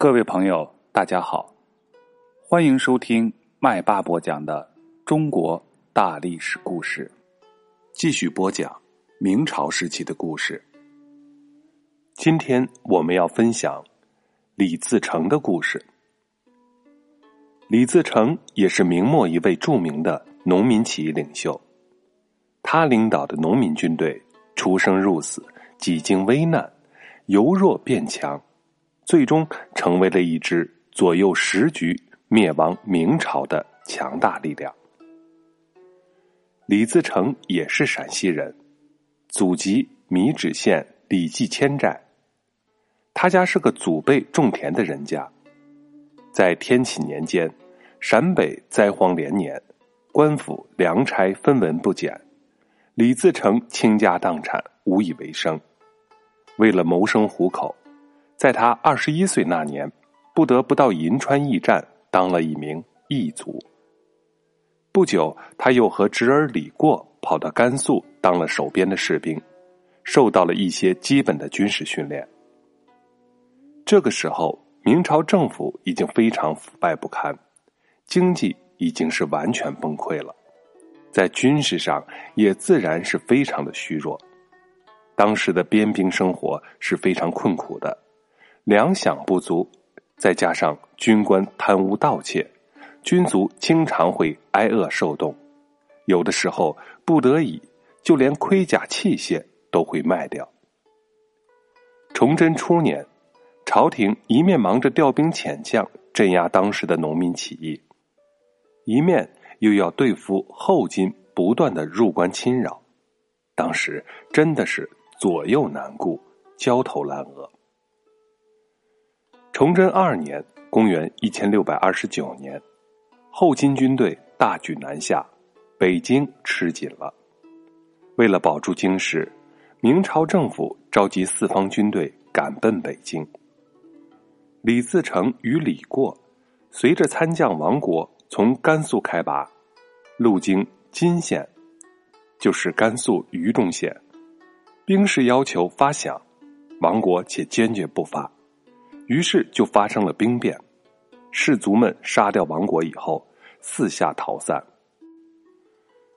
各位朋友，大家好，欢迎收听麦霸播讲的中国大历史故事。继续播讲明朝时期的故事。今天我们要分享李自成的故事。李自成也是明末一位著名的农民起义领袖，他领导的农民军队出生入死，几经危难，由弱变强。最终成为了一支左右时局、灭亡明朝的强大力量。李自成也是陕西人，祖籍米脂县李记千寨。他家是个祖辈种田的人家。在天启年间，陕北灾荒连年，官府粮差分文不减，李自成倾家荡产，无以为生。为了谋生糊口。在他二十一岁那年，不得不到银川驿站当了一名驿卒。不久，他又和侄儿李过跑到甘肃当了守边的士兵，受到了一些基本的军事训练。这个时候，明朝政府已经非常腐败不堪，经济已经是完全崩溃了，在军事上也自然是非常的虚弱。当时的边兵生活是非常困苦的。粮饷不足，再加上军官贪污盗窃，军卒经常会挨饿受冻，有的时候不得已，就连盔甲器械都会卖掉。崇祯初年，朝廷一面忙着调兵遣将镇压当时的农民起义，一面又要对付后金不断的入关侵扰，当时真的是左右难顾，焦头烂额。崇祯二年（公元一千六百二十九年），后金军队大举南下，北京吃紧了。为了保住京师，明朝政府召集四方军队赶奔北京。李自成与李过随着参将王国从甘肃开拔，路经金县，就是甘肃榆中县，兵士要求发饷，王国且坚决不发。于是就发生了兵变，士卒们杀掉王国以后，四下逃散。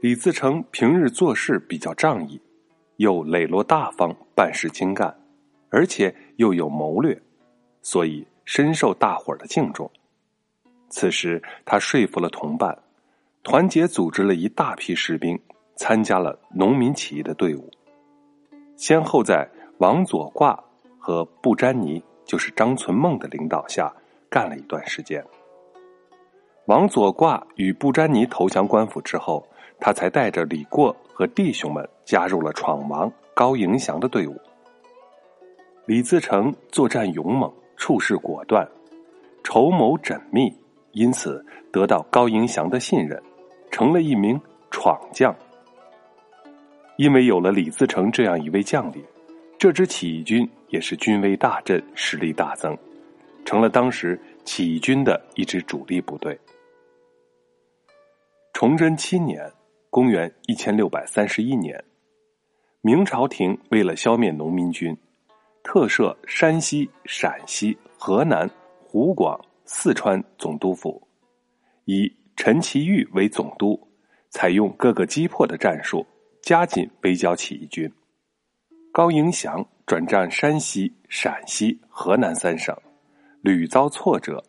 李自成平日做事比较仗义，又磊落大方，办事精干，而且又有谋略，所以深受大伙儿的敬重。此时，他说服了同伴，团结组织了一大批士兵，参加了农民起义的队伍，先后在王左挂和布沾尼。就是张存梦的领导下干了一段时间。王左挂与布詹尼投降官府之后，他才带着李过和弟兄们加入了闯王高迎祥的队伍。李自成作战勇猛，处事果断，筹谋缜密，因此得到高迎祥的信任，成了一名闯将。因为有了李自成这样一位将领。这支起义军也是军威大振，实力大增，成了当时起义军的一支主力部队。崇祯七年（公元一千六百三十一年），明朝廷为了消灭农民军，特设山西、陕西、河南、湖广、四川总督府，以陈其玉为总督，采用各个击破的战术，加紧围剿起义军。高迎祥转战山西、陕西、河南三省，屡遭挫折。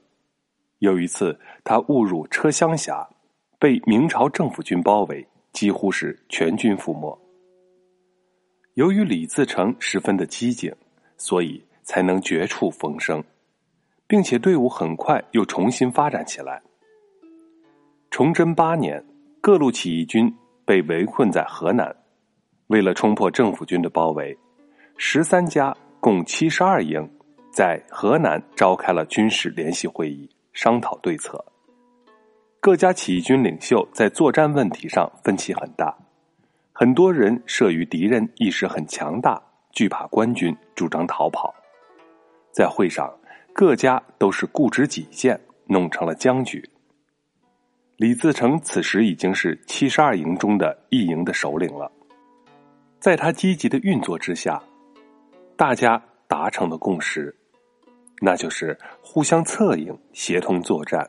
有一次，他误入车厢峡，被明朝政府军包围，几乎是全军覆没。由于李自成十分的机警，所以才能绝处逢生，并且队伍很快又重新发展起来。崇祯八年，各路起义军被围困在河南。为了冲破政府军的包围，十三家共七十二营在河南召开了军事联席会议，商讨对策。各家起义军领袖在作战问题上分歧很大，很多人慑于敌人意识很强大，惧怕官军，主张逃跑。在会上，各家都是固执己见，弄成了僵局。李自成此时已经是七十二营中的一营的首领了。在他积极的运作之下，大家达成了共识，那就是互相策应、协同作战，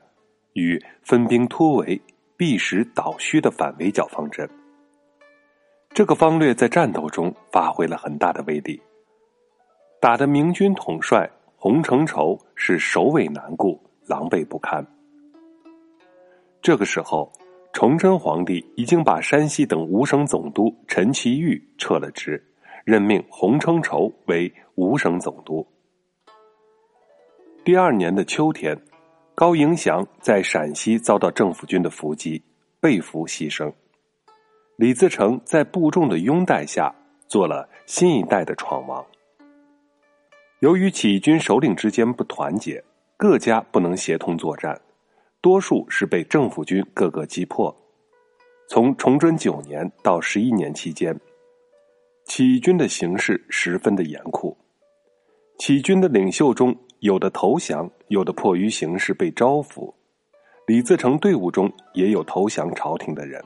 与分兵突围、避实倒虚的反围剿方针。这个方略在战斗中发挥了很大的威力，打得明军统帅洪承畴是首尾难顾、狼狈不堪。这个时候，崇祯皇帝已经把山西等五省总督陈其玉撤了职。任命洪承畴为五省总督。第二年的秋天，高迎祥在陕西遭到政府军的伏击，被俘牺牲。李自成在部众的拥戴下，做了新一代的闯王。由于起义军首领之间不团结，各家不能协同作战，多数是被政府军各个击破。从崇祯九年到十一年期间。起义军的形势十分的严酷，起义军的领袖中有的投降，有的迫于形势被招抚。李自成队伍中也有投降朝廷的人。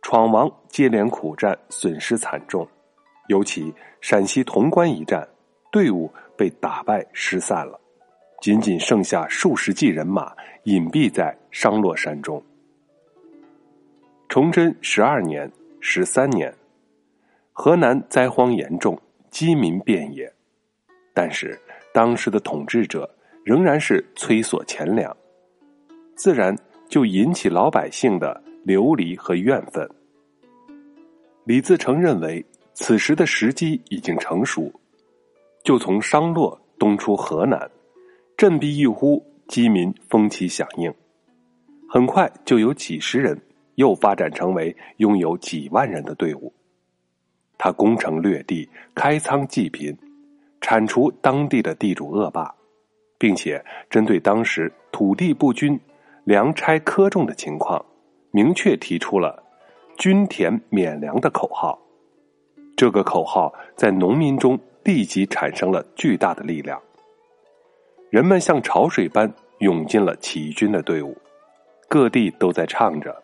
闯王接连苦战，损失惨重，尤其陕西潼关一战，队伍被打败失散了，仅仅剩下数十骑人马隐蔽在商洛山中。崇祯十二年、十三年。河南灾荒严重，饥民遍野，但是当时的统治者仍然是催索钱粮，自然就引起老百姓的流离和怨愤。李自成认为此时的时机已经成熟，就从商洛东出河南，振臂一呼，饥民蜂起响应，很快就有几十人，又发展成为拥有几万人的队伍。他攻城略地，开仓济贫，铲除当地的地主恶霸，并且针对当时土地不均、粮差苛重的情况，明确提出了“均田免粮”的口号。这个口号在农民中立即产生了巨大的力量，人们像潮水般涌进了起义军的队伍，各地都在唱着。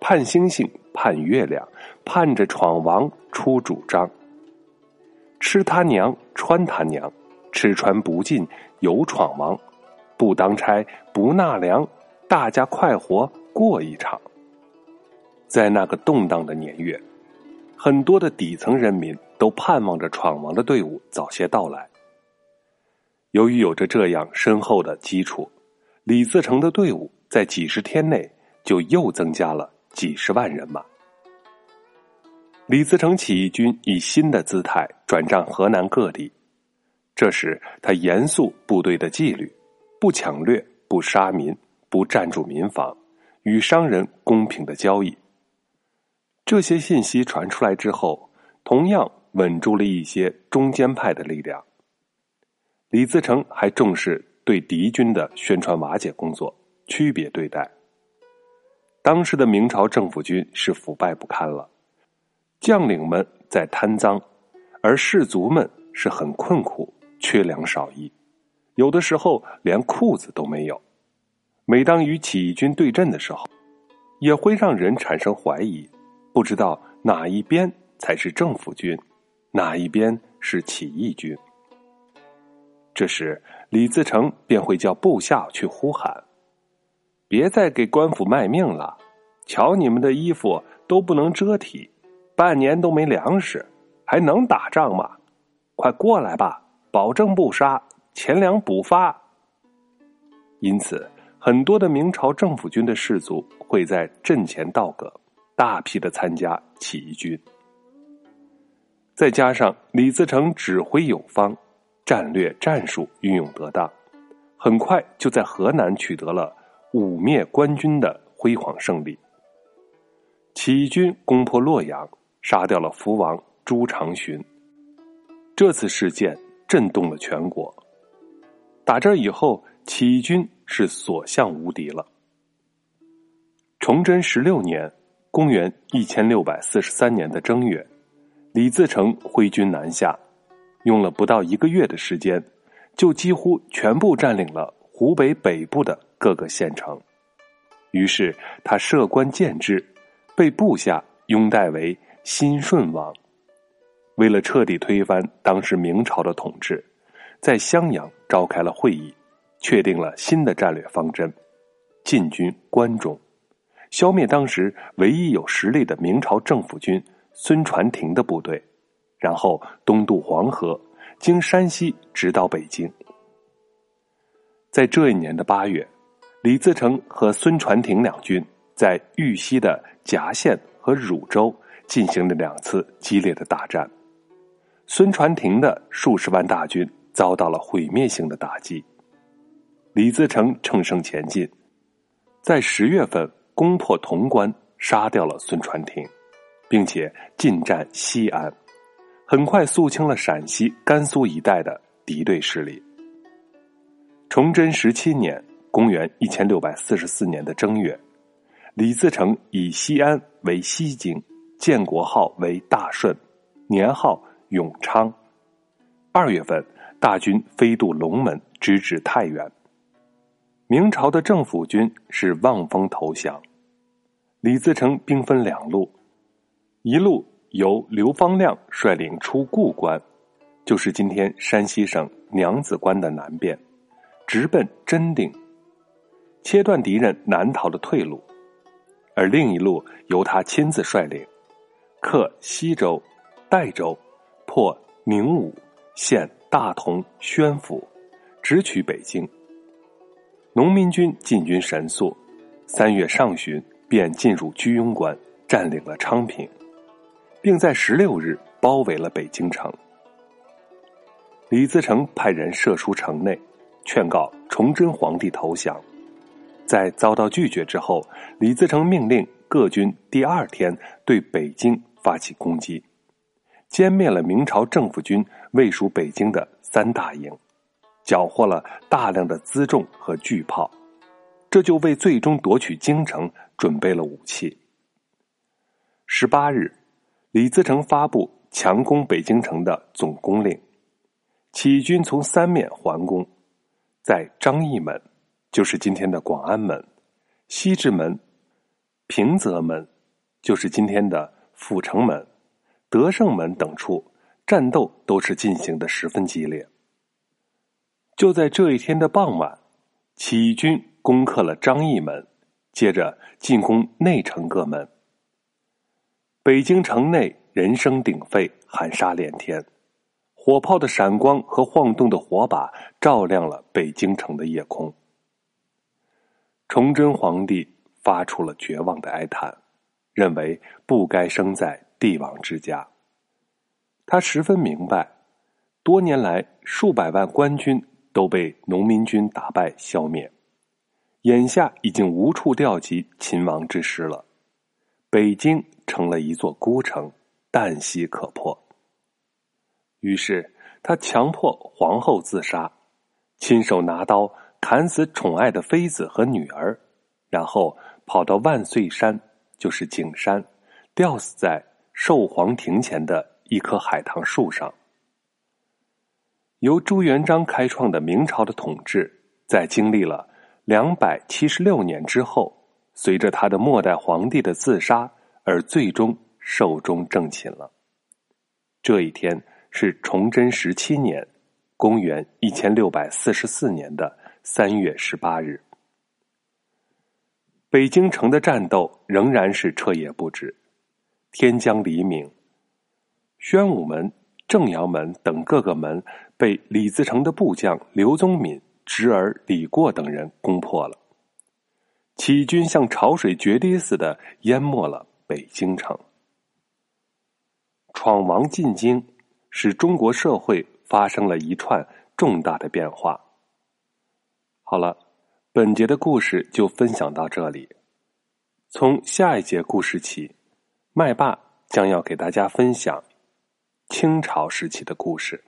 盼星星，盼月亮，盼着闯王出主张。吃他娘，穿他娘，吃穿不尽有闯王，不当差，不纳粮，大家快活过一场。在那个动荡的年月，很多的底层人民都盼望着闯王的队伍早些到来。由于有着这样深厚的基础，李自成的队伍在几十天内就又增加了。几十万人马，李自成起义军以新的姿态转战河南各地。这时，他严肃部队的纪律，不抢掠，不杀民，不占住民房，与商人公平的交易。这些信息传出来之后，同样稳住了一些中间派的力量。李自成还重视对敌军的宣传瓦解工作，区别对待。当时的明朝政府军是腐败不堪了，将领们在贪赃，而士卒们是很困苦，缺粮少衣，有的时候连裤子都没有。每当与起义军对阵的时候，也会让人产生怀疑，不知道哪一边才是政府军，哪一边是起义军。这时，李自成便会叫部下去呼喊。别再给官府卖命了！瞧你们的衣服都不能遮体，半年都没粮食，还能打仗吗？快过来吧，保证不杀，钱粮补发。因此，很多的明朝政府军的士卒会在阵前倒戈，大批的参加起义军。再加上李自成指挥有方，战略战术运用得当，很快就在河南取得了。五灭官军的辉煌胜利。起义军攻破洛阳，杀掉了福王朱长洵。这次事件震动了全国。打这以后，起义军是所向无敌了。崇祯十六年（公元一千六百四十三年的正月），李自成挥军南下，用了不到一个月的时间，就几乎全部占领了湖北北部的。各个县城，于是他设官建制，被部下拥戴为新顺王。为了彻底推翻当时明朝的统治，在襄阳召开了会议，确定了新的战略方针：进军关中，消灭当时唯一有实力的明朝政府军孙传庭的部队，然后东渡黄河，经山西直到北京。在这一年的八月，李自成和孙传庭两军在豫西的夹县和汝州进行了两次激烈的大战。孙传庭的数十万大军遭到了毁灭性的打击，李自成乘胜前进，在十月份攻破潼关，杀掉了孙传庭，并且进占西安，很快肃清了陕西、甘肃一带的敌对势力。崇祯十七年（公元一千六百四十四年的正月），李自成以西安为西京，建国号为大顺，年号。永昌，二月份，大军飞渡龙门，直指太原。明朝的政府军是望风投降。李自成兵分两路，一路由刘方亮率领出固关，就是今天山西省娘子关的南边，直奔真定，切断敌人南逃的退路；而另一路由他亲自率领，克西州、代州。破宁武、陷大同、宣府，直取北京。农民军进军神速，三月上旬便进入居庸关，占领了昌平，并在十六日包围了北京城。李自成派人射出城内，劝告崇祯皇帝投降。在遭到拒绝之后，李自成命令各军第二天对北京发起攻击。歼灭了明朝政府军卫戍北京的三大营，缴获了大量的辎重和巨炮，这就为最终夺取京城准备了武器。十八日，李自成发布强攻北京城的总攻令，起义军从三面环攻，在张义门，就是今天的广安门；西直门、平泽门，就是今天的阜成门。德胜门等处战斗都是进行的十分激烈。就在这一天的傍晚，起义军攻克了张义门，接着进攻内城各门。北京城内人声鼎沸，喊杀连天，火炮的闪光和晃动的火把照亮了北京城的夜空。崇祯皇帝发出了绝望的哀叹，认为不该生在。帝王之家，他十分明白，多年来数百万官军都被农民军打败消灭，眼下已经无处调集秦王之师了，北京成了一座孤城，旦夕可破。于是他强迫皇后自杀，亲手拿刀砍死宠爱的妃子和女儿，然后跑到万岁山，就是景山，吊死在。寿皇庭前的一棵海棠树上，由朱元璋开创的明朝的统治，在经历了两百七十六年之后，随着他的末代皇帝的自杀而最终寿终正寝了。这一天是崇祯十七年，公元一千六百四十四年的三月十八日。北京城的战斗仍然是彻夜不止。天将黎明，宣武门、正阳门等各个门被李自成的部将刘宗敏、侄儿李过等人攻破了。起义军像潮水决堤似的淹没了北京城。闯王进京，使中国社会发生了一串重大的变化。好了，本节的故事就分享到这里，从下一节故事起。麦霸将要给大家分享清朝时期的故事。